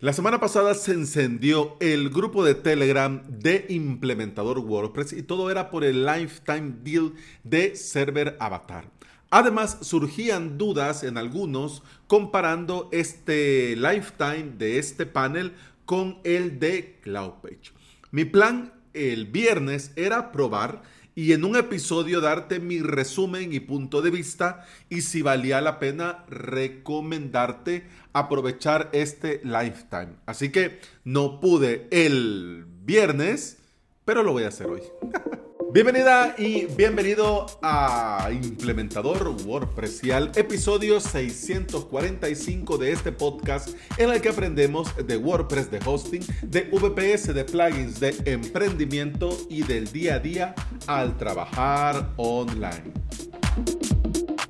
La semana pasada se encendió el grupo de Telegram de implementador WordPress y todo era por el lifetime deal de server avatar. Además, surgían dudas en algunos comparando este lifetime de este panel con el de CloudPage. Mi plan el viernes era probar y en un episodio darte mi resumen y punto de vista y si valía la pena recomendarte aprovechar este lifetime. Así que no pude el viernes, pero lo voy a hacer hoy. Bienvenida y bienvenido a Implementador WordPressial, episodio 645 de este podcast en el que aprendemos de WordPress, de hosting, de VPS, de plugins, de emprendimiento y del día a día al trabajar online.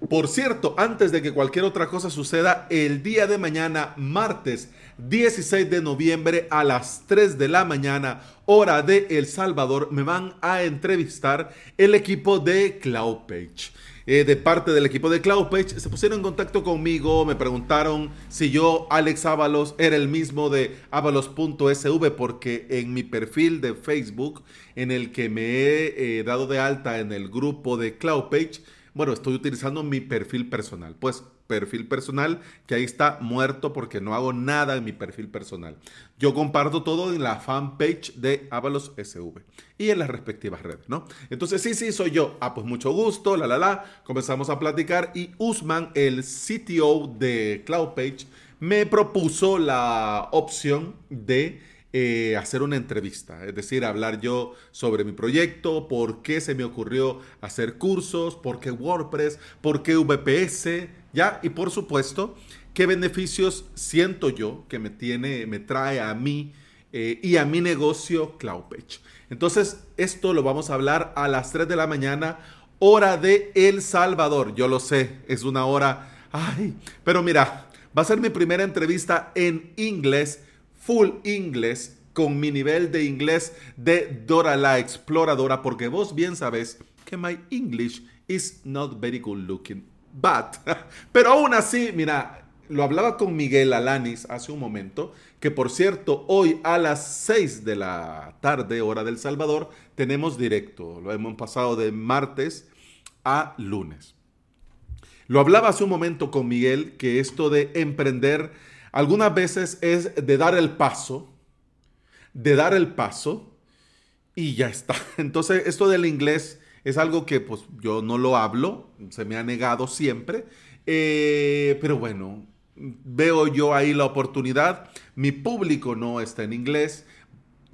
Por cierto, antes de que cualquier otra cosa suceda, el día de mañana, martes 16 de noviembre a las 3 de la mañana, hora de El Salvador, me van a entrevistar el equipo de CloudPage. Eh, de parte del equipo de CloudPage se pusieron en contacto conmigo, me preguntaron si yo, Alex Ábalos, era el mismo de avalos.sv, porque en mi perfil de Facebook, en el que me he eh, dado de alta en el grupo de CloudPage, bueno, estoy utilizando mi perfil personal. Pues perfil personal que ahí está muerto porque no hago nada en mi perfil personal. Yo comparto todo en la fanpage de Avalos SV y en las respectivas redes, ¿no? Entonces, sí, sí, soy yo. Ah, pues mucho gusto, la, la, la. Comenzamos a platicar y Usman, el CTO de CloudPage, me propuso la opción de eh, hacer una entrevista, es decir, hablar yo sobre mi proyecto, por qué se me ocurrió hacer cursos, por qué WordPress, por qué VPS, ¿ya? Y por supuesto, qué beneficios siento yo que me tiene, me trae a mí eh, y a mi negocio CloudPage. Entonces, esto lo vamos a hablar a las 3 de la mañana, hora de El Salvador. Yo lo sé, es una hora, ay, pero mira, va a ser mi primera entrevista en inglés full inglés con mi nivel de inglés de Dora la Exploradora, porque vos bien sabes que my English is not very good looking. But, pero aún así, mira, lo hablaba con Miguel Alanis hace un momento, que por cierto, hoy a las 6 de la tarde, hora del Salvador, tenemos directo. Lo hemos pasado de martes a lunes. Lo hablaba hace un momento con Miguel que esto de emprender algunas veces es de dar el paso, de dar el paso y ya está. Entonces, esto del inglés es algo que pues yo no lo hablo, se me ha negado siempre, eh, pero bueno, veo yo ahí la oportunidad. Mi público no está en inglés.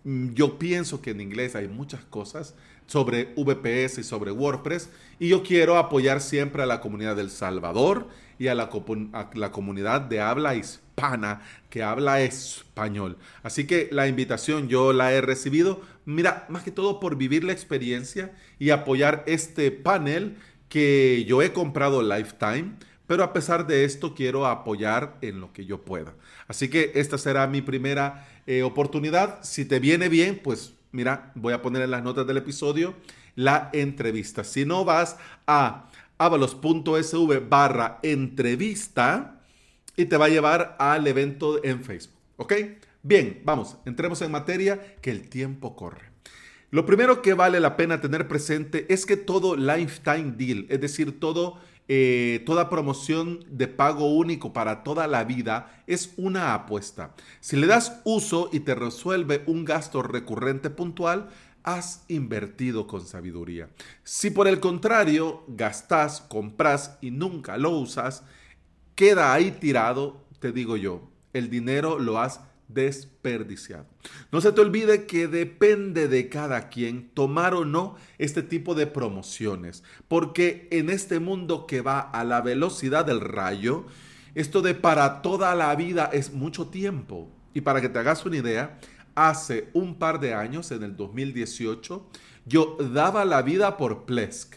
Yo pienso que en inglés hay muchas cosas sobre VPS y sobre WordPress y yo quiero apoyar siempre a la comunidad del Salvador y a la, comunidad de habla hispana pana que habla español. Así que la invitación yo la he recibido, mira, más que todo por vivir la experiencia y apoyar este panel que yo he comprado Lifetime, pero a pesar de esto quiero apoyar en lo que yo pueda. Así que esta será mi primera eh, oportunidad. Si te viene bien, pues mira, voy a poner en las notas del episodio la entrevista. Si no vas a avalos.sv barra entrevista, y te va a llevar al evento en Facebook. ¿Ok? Bien, vamos, entremos en materia que el tiempo corre. Lo primero que vale la pena tener presente es que todo lifetime deal, es decir, todo, eh, toda promoción de pago único para toda la vida es una apuesta. Si le das uso y te resuelve un gasto recurrente puntual, has invertido con sabiduría. Si por el contrario gastas, compras y nunca lo usas, queda ahí tirado, te digo yo, el dinero lo has desperdiciado. No se te olvide que depende de cada quien tomar o no este tipo de promociones, porque en este mundo que va a la velocidad del rayo, esto de para toda la vida es mucho tiempo. Y para que te hagas una idea, hace un par de años, en el 2018, yo daba la vida por Plesk.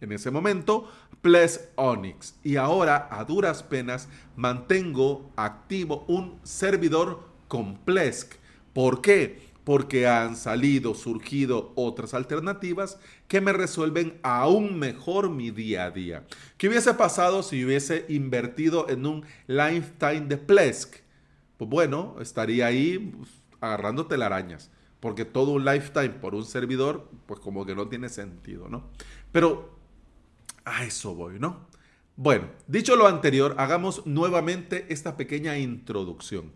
En ese momento Ples Onyx. Y ahora, a duras penas, mantengo activo un servidor con Plesk. ¿Por qué? Porque han salido, surgido otras alternativas que me resuelven aún mejor mi día a día. ¿Qué hubiese pasado si hubiese invertido en un lifetime de Plesk? pues bueno, estaría ahí pues, agarrándote arañas. Porque todo un lifetime por un servidor, pues como que no tiene sentido, ¿no? Pero a eso voy, ¿no? Bueno, dicho lo anterior, hagamos nuevamente esta pequeña introducción.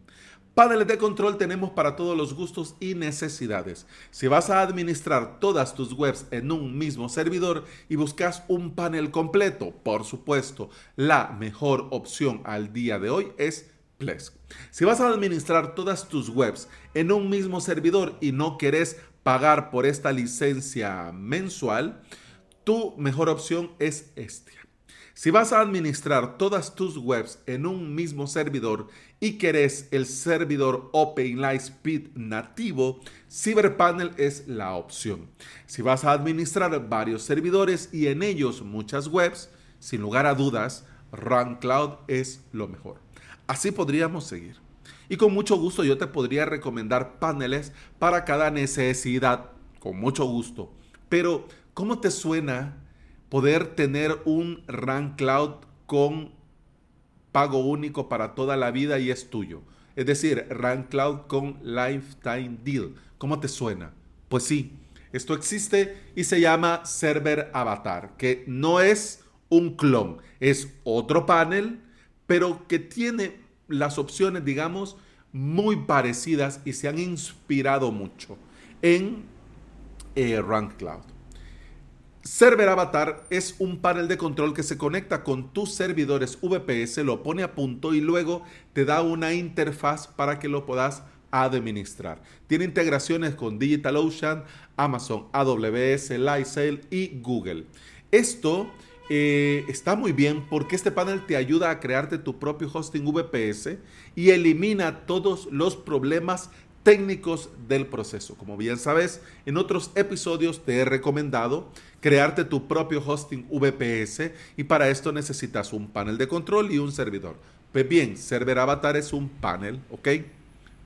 Paneles de control tenemos para todos los gustos y necesidades. Si vas a administrar todas tus webs en un mismo servidor y buscas un panel completo, por supuesto, la mejor opción al día de hoy es Plesk. Si vas a administrar todas tus webs en un mismo servidor y no querés pagar por esta licencia mensual, tu mejor opción es este. Si vas a administrar todas tus webs en un mismo servidor y querés el servidor Open Lightspeed nativo, CyberPanel es la opción. Si vas a administrar varios servidores y en ellos muchas webs, sin lugar a dudas, RunCloud es lo mejor. Así podríamos seguir. Y con mucho gusto yo te podría recomendar paneles para cada necesidad, con mucho gusto. Pero, ¿cómo te suena poder tener un RAN Cloud con pago único para toda la vida y es tuyo. Es decir, RAN Cloud con Lifetime Deal. ¿Cómo te suena? Pues sí, esto existe y se llama Server Avatar, que no es un clon, es otro panel, pero que tiene las opciones, digamos, muy parecidas y se han inspirado mucho en eh, Cloud. Server Avatar es un panel de control que se conecta con tus servidores VPS, lo pone a punto y luego te da una interfaz para que lo puedas administrar. Tiene integraciones con DigitalOcean, Amazon, AWS, Lifesail y Google. Esto eh, está muy bien porque este panel te ayuda a crearte tu propio hosting VPS y elimina todos los problemas técnicos del proceso. Como bien sabes, en otros episodios te he recomendado crearte tu propio hosting VPS y para esto necesitas un panel de control y un servidor. Pues bien, Server Avatar es un panel, ¿ok?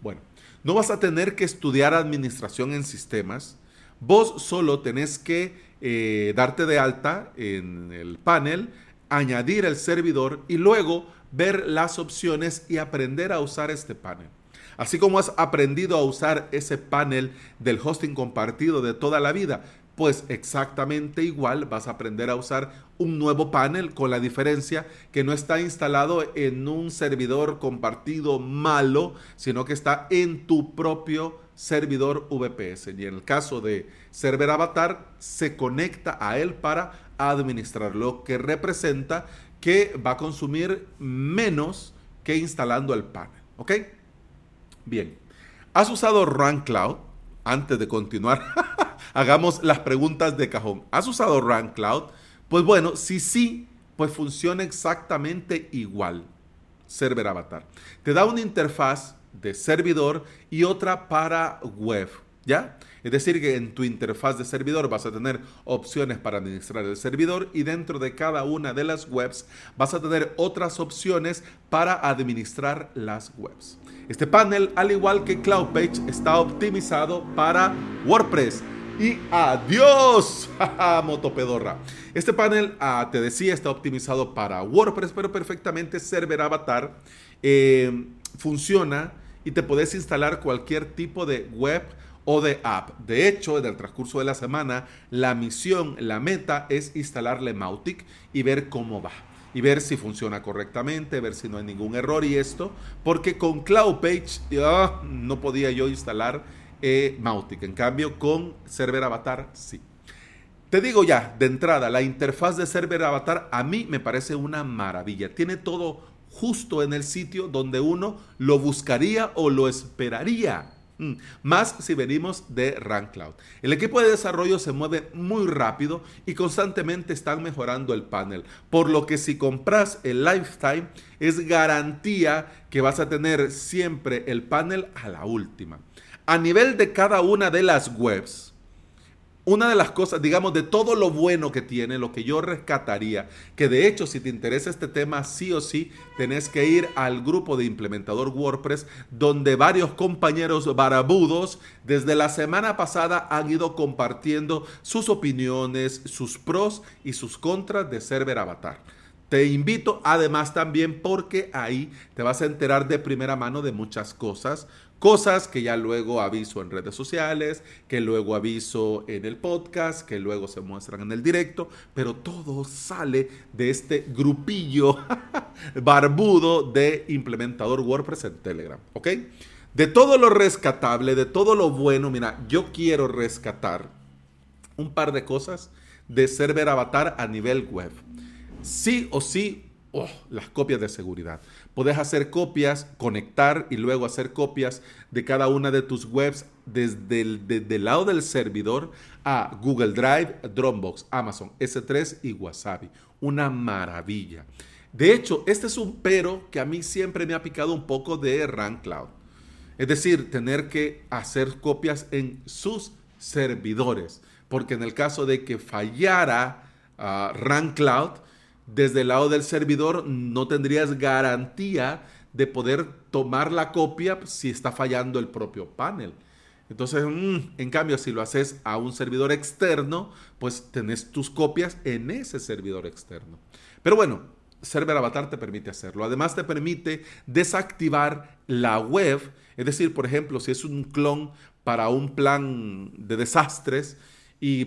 Bueno, no vas a tener que estudiar administración en sistemas. Vos solo tenés que eh, darte de alta en el panel, añadir el servidor y luego ver las opciones y aprender a usar este panel. Así como has aprendido a usar ese panel del hosting compartido de toda la vida, pues exactamente igual vas a aprender a usar un nuevo panel con la diferencia que no está instalado en un servidor compartido malo, sino que está en tu propio servidor VPS. Y en el caso de Server Avatar, se conecta a él para administrar, lo que representa que va a consumir menos que instalando el panel. ¿Ok? Bien, ¿has usado Run Cloud? Antes de continuar, hagamos las preguntas de cajón. ¿Has usado Run Cloud? Pues bueno, si sí, pues funciona exactamente igual. Server Avatar. Te da una interfaz de servidor y otra para web. ¿Ya? Es decir, que en tu interfaz de servidor vas a tener opciones para administrar el servidor y dentro de cada una de las webs vas a tener otras opciones para administrar las webs. Este panel, al igual que CloudPage, está optimizado para WordPress. Y adiós, motopedorra. Este panel, ah, te decía, está optimizado para WordPress, pero perfectamente Server Avatar eh, funciona y te puedes instalar cualquier tipo de web o de app. De hecho, en el transcurso de la semana, la misión, la meta es instalarle Mautic y ver cómo va y ver si funciona correctamente, ver si no hay ningún error y esto, porque con CloudPage ah, no podía yo instalar eh, Mautic, en cambio con Server Avatar sí. Te digo ya, de entrada, la interfaz de Server Avatar a mí me parece una maravilla. Tiene todo justo en el sitio donde uno lo buscaría o lo esperaría. Mm, más si venimos de RunCloud. El equipo de desarrollo se mueve muy rápido y constantemente están mejorando el panel. Por lo que si compras el Lifetime es garantía que vas a tener siempre el panel a la última. A nivel de cada una de las webs, una de las cosas, digamos, de todo lo bueno que tiene, lo que yo rescataría, que de hecho si te interesa este tema, sí o sí, tenés que ir al grupo de implementador WordPress, donde varios compañeros barabudos desde la semana pasada han ido compartiendo sus opiniones, sus pros y sus contras de Server Avatar. te invito además también porque ahí te vas a enterar de primera mano de muchas cosas, cosas que ya luego aviso en redes sociales, que luego aviso en el podcast, que luego se muestran en el directo, pero todo sale de este grupillo barbudo de implementador WordPress en Telegram, ¿ok? De todo lo rescatable, de todo lo bueno, mira, yo quiero rescatar un par de cosas de server avatar a nivel web sí o sí, oh, las copias de seguridad. Puedes hacer copias, conectar y luego hacer copias de cada una de tus webs desde el, lado del servidor a Google Drive, Dropbox, Amazon, S3 y Wasabi. Una maravilla. De hecho, este es un pero que a mí siempre me ha picado un poco de Run Cloud. Es decir, tener que hacer copias en sus servidores. Porque en el caso de que fallara uh, Cloud, desde el lado del servidor no tendrías garantía de poder tomar la copia si está fallando el propio panel. Entonces, mm, en cambio, si lo haces a un servidor externo, pues tenés tus copias en ese servidor externo. Pero bueno, Server Avatar te permite hacerlo. Además, te permite desactivar la web. Es decir, por ejemplo, si es un clon para un plan de desastres,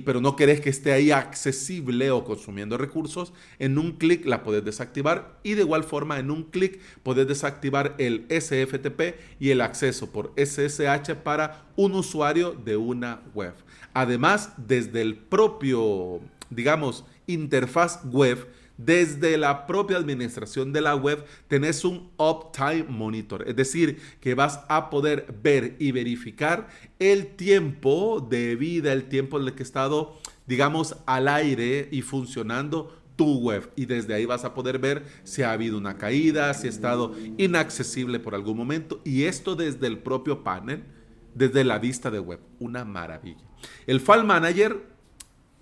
pero no querés que esté ahí accesible o consumiendo recursos, en un clic la puedes desactivar y de igual forma en un clic puedes desactivar el SFTP y el acceso por SSH para un usuario de una web. Además, desde el propio, digamos, interfaz web, desde la propia administración de la web tenés un Uptime Monitor, es decir, que vas a poder ver y verificar el tiempo de vida, el tiempo en el que ha estado, digamos, al aire y funcionando tu web. Y desde ahí vas a poder ver si ha habido una caída, si ha estado inaccesible por algún momento. Y esto desde el propio panel, desde la vista de web, una maravilla. El File Manager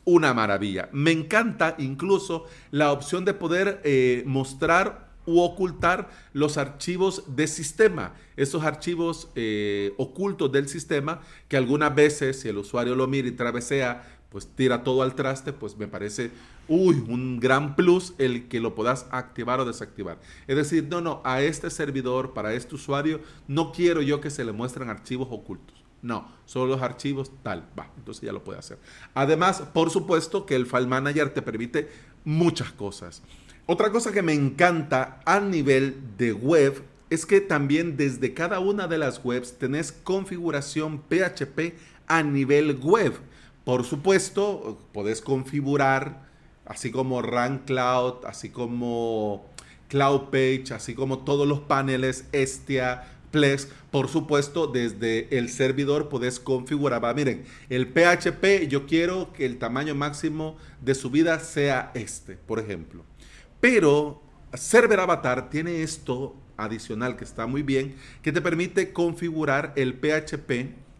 una maravilla. Me encanta incluso la opción de poder eh, mostrar u ocultar los archivos de sistema, esos archivos eh, ocultos del sistema que algunas veces si el usuario lo mira y travesea, pues tira todo al traste, pues me parece, uy, un gran plus el que lo puedas activar o desactivar. Es decir, no, no, a este servidor, para este usuario, no quiero yo que se le muestren archivos ocultos. No, solo los archivos tal, va, entonces ya lo puede hacer. Además, por supuesto que el File Manager te permite muchas cosas. Otra cosa que me encanta a nivel de web es que también desde cada una de las webs tenés configuración PHP a nivel web. Por supuesto, podés configurar así como Run Cloud, así como Cloud Page, así como todos los paneles Estia, Por supuesto, desde el servidor puedes configurar. miren, el PHP yo quiero que el tamaño máximo de subida sea este, por ejemplo. Pero Server Avatar tiene esto adicional que está muy bien, que te permite configurar el PHP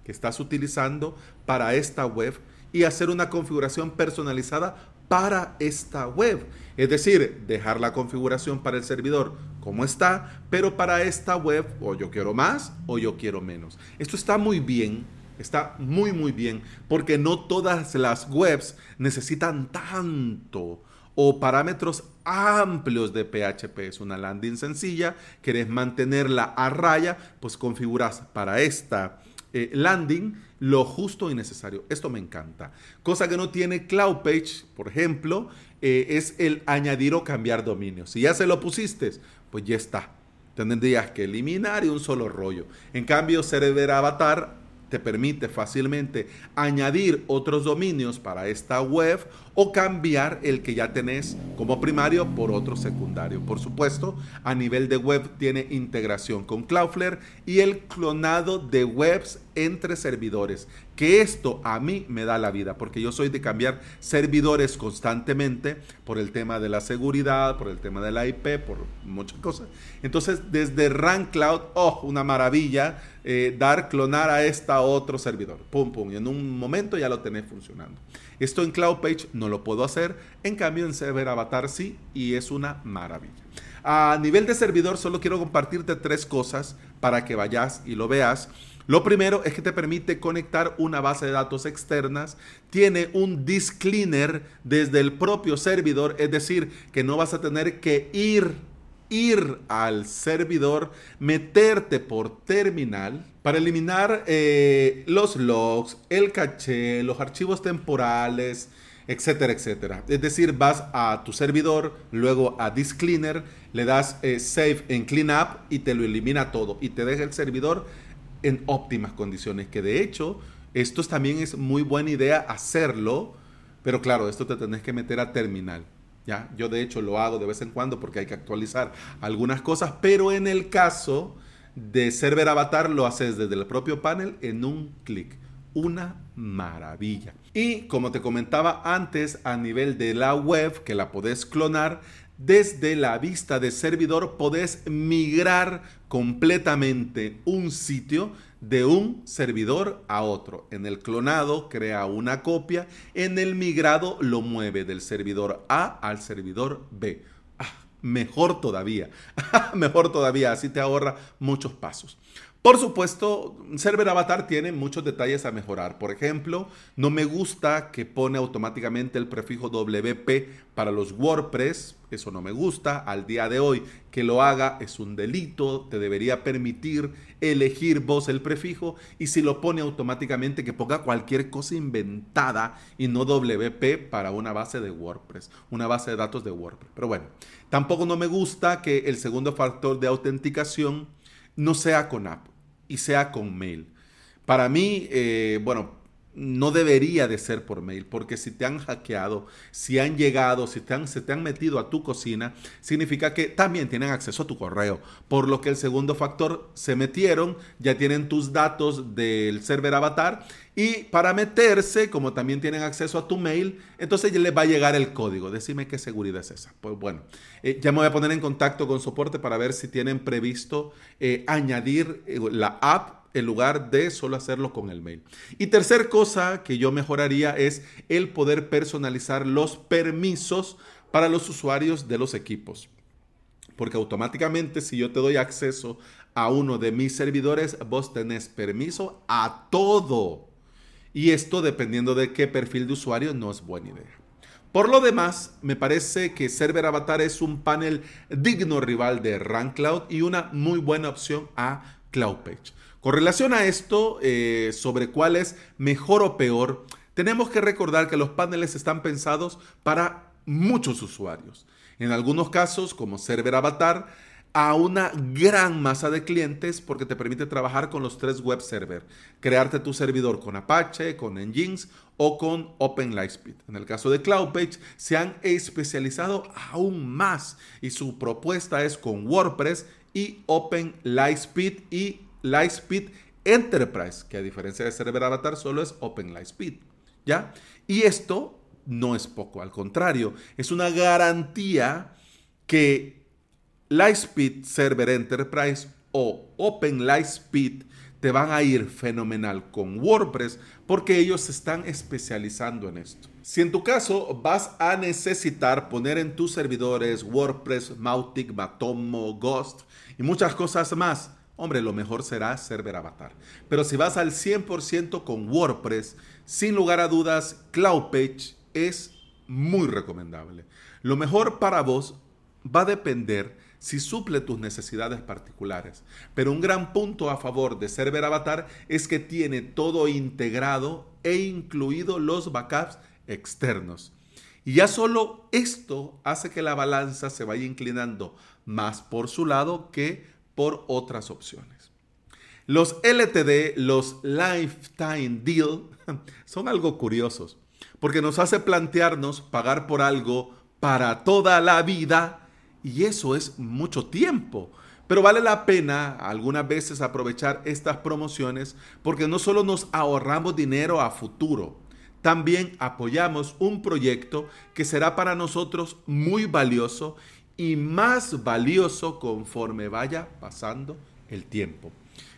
que estás utilizando para esta web y hacer una configuración personalizada para esta web. Es decir, dejar la configuración para el servidor como está, pero para esta web o yo quiero más o yo quiero menos. Esto está muy bien, está muy muy bien, porque no todas las webs necesitan tanto o parámetros amplios de PHP. Es una landing sencilla, querés mantenerla a raya, pues configuras para esta eh, landing lo justo y necesario. Esto me encanta. Cosa que no tiene Cloud Page, por ejemplo, eh, es el añadir o cambiar dominio. Si ya se lo pusiste, pues ya está. Tendrías que eliminar y un solo rollo. En cambio, Server Avatar te permite fácilmente añadir otros dominios para esta web o cambiar el que ya tenés como primario por otro secundario. Por supuesto, a nivel de web tiene integración con Cloudflare y el clonado de webs entre servidores, que esto a mí me da la vida, porque yo soy de cambiar servidores constantemente por el tema de la seguridad, por el tema de la IP, por muchas cosas. Entonces, desde Run Cloud, oh, una maravilla, eh, dar clonar a esta otro servidor, pum, pum, y en un momento ya lo tenés funcionando. Esto en Cloud Page no lo puedo hacer, en cambio en Server Avatar sí, y es una maravilla. A nivel de servidor, solo quiero compartirte tres cosas para que vayas y lo veas. Lo primero es que te permite conectar una base de datos externas, tiene un disk cleaner desde el propio servidor, es decir, que no vas a tener que ir ir al servidor, meterte por terminal para eliminar eh, los logs, el caché, los archivos temporales, etcétera, etcétera. Es decir, vas a tu servidor, luego a Disk Cleaner, le das eh, Save en Cleanup y te lo elimina todo y te deja el servidor en óptimas condiciones. Que de hecho, esto también es muy buena idea hacerlo, pero claro, esto te tenés que meter a terminal. ¿ya? Yo de hecho lo hago de vez en cuando porque hay que actualizar algunas cosas, pero en el caso de Server Avatar lo haces desde el propio panel en un clic. Una maravilla. Y como te comentaba antes, a nivel de la web, que la podés clonar, desde la vista de servidor podés migrar completamente un sitio de un servidor a otro. En el clonado crea una copia, en el migrado lo mueve del servidor A al servidor B. Ah, mejor todavía, mejor todavía, así te ahorra muchos pasos. Por supuesto, Server Avatar tiene muchos detalles a mejorar. Por ejemplo, no me gusta que pone automáticamente el prefijo WP para los WordPress. Eso no me gusta. Al día de hoy que lo haga es un delito. Te debería permitir elegir vos el prefijo. Y si lo pone automáticamente, que ponga cualquier cosa inventada y no WP para una base de WordPress, una base de datos de WordPress. Pero bueno, tampoco no me gusta que el segundo factor de autenticación no sea con app y sea con mail. Para mí, eh, bueno, no debería de ser por mail, porque si te han hackeado, si han llegado, si te han, se te han metido a tu cocina, significa que también tienen acceso a tu correo. Por lo que el segundo factor, se metieron, ya tienen tus datos del server avatar y para meterse, como también tienen acceso a tu mail, entonces les va a llegar el código. Decime qué seguridad es esa. Pues bueno, eh, ya me voy a poner en contacto con soporte para ver si tienen previsto eh, añadir la app en lugar de solo hacerlo con el mail. Y tercer cosa que yo mejoraría es el poder personalizar los permisos para los usuarios de los equipos. Porque automáticamente si yo te doy acceso a uno de mis servidores, vos tenés permiso a todo. Y esto dependiendo de qué perfil de usuario no es buena idea. Por lo demás, me parece que Server Avatar es un panel digno rival de RunCloud y una muy buena opción a CloudPage. Con relación a esto, eh, sobre cuál es mejor o peor, tenemos que recordar que los paneles están pensados para muchos usuarios. En algunos casos, como Server Avatar, a una gran masa de clientes porque te permite trabajar con los tres web server, crearte tu servidor con Apache, con Nginx o con OpenLightspeed. En el caso de CloudPage se han especializado aún más y su propuesta es con WordPress y OpenLightspeed y Lightspeed Enterprise, que a diferencia de Server Avatar solo es Open Lightspeed, ¿ya? Y esto no es poco, al contrario, es una garantía que Lightspeed Server Enterprise o Open Lightspeed te van a ir fenomenal con WordPress porque ellos se están especializando en esto. Si en tu caso vas a necesitar poner en tus servidores WordPress, Mautic, Matomo, Ghost y muchas cosas más, hombre, lo mejor será Server Avatar. Pero si vas al 100% con WordPress, sin lugar a dudas, CloudPage es muy recomendable. Lo mejor para vos va a depender si suple tus necesidades particulares. Pero un gran punto a favor de Server Avatar es que tiene todo integrado e incluido los backups externos. Y ya solo esto hace que la balanza se vaya inclinando más por su lado que por otras opciones. Los LTD, los Lifetime Deal, son algo curiosos, porque nos hace plantearnos pagar por algo para toda la vida y eso es mucho tiempo. Pero vale la pena algunas veces aprovechar estas promociones porque no solo nos ahorramos dinero a futuro, también apoyamos un proyecto que será para nosotros muy valioso y más valioso conforme vaya pasando el tiempo.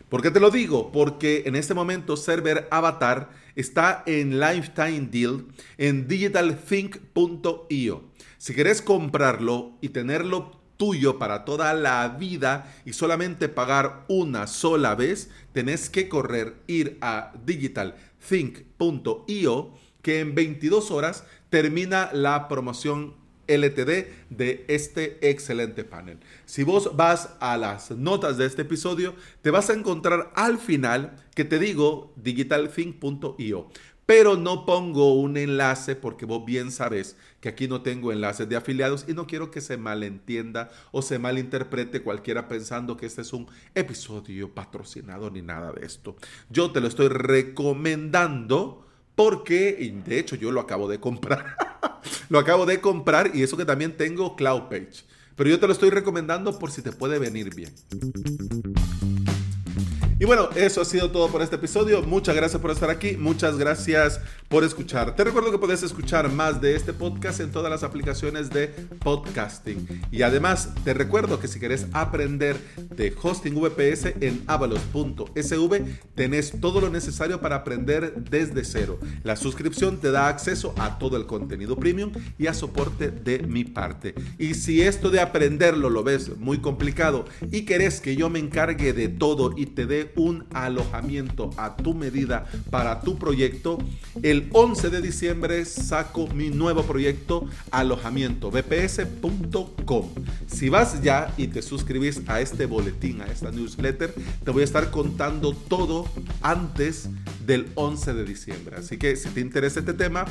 ¿Por qué te lo digo? Porque en este momento Server Avatar está en Lifetime Deal en digitalthink.io. Si querés comprarlo y tenerlo tuyo para toda la vida y solamente pagar una sola vez, tenés que correr, ir a digitalthink.io que en 22 horas termina la promoción LTD de este excelente panel. Si vos vas a las notas de este episodio, te vas a encontrar al final que te digo digitalthink.io. Pero no pongo un enlace porque vos bien sabes que aquí no tengo enlaces de afiliados y no quiero que se malentienda o se malinterprete cualquiera pensando que este es un episodio patrocinado ni nada de esto. Yo te lo estoy recomendando porque, de hecho, yo lo acabo de comprar. lo acabo de comprar y eso que también tengo Cloud Page. Pero yo te lo estoy recomendando por si te puede venir bien. Y bueno, eso ha sido todo por este episodio. Muchas gracias por estar aquí. Muchas gracias por escuchar. Te recuerdo que puedes escuchar más de este podcast en todas las aplicaciones de podcasting. Y además, te recuerdo que si quieres aprender de hosting VPS en avalos.sv, tenés todo lo necesario para aprender desde cero. La suscripción te da acceso a todo el contenido premium y a soporte de mi parte. Y si esto de aprenderlo lo ves muy complicado y querés que yo me encargue de todo y te dé un alojamiento a tu medida para tu proyecto, el 11 de diciembre saco mi nuevo proyecto alojamiento bps.com. Si vas ya y te suscribís a este boletín, a esta newsletter, te voy a estar contando todo antes del 11 de diciembre. Así que si te interesa este tema,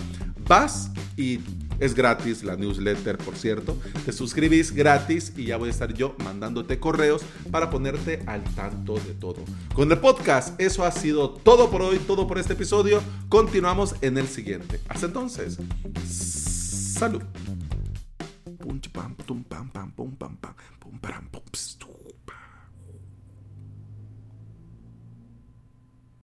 vas y es gratis la newsletter, por cierto. Te suscribís gratis y ya voy a estar yo mandándote correos para ponerte al tanto de todo. Con el podcast, eso ha sido todo por hoy, todo por este episodio. Continuamos en el siguiente. Hasta entonces, salud. pum, pam, pum, pam, pum, pam, pum, pam, pum, pam, pum,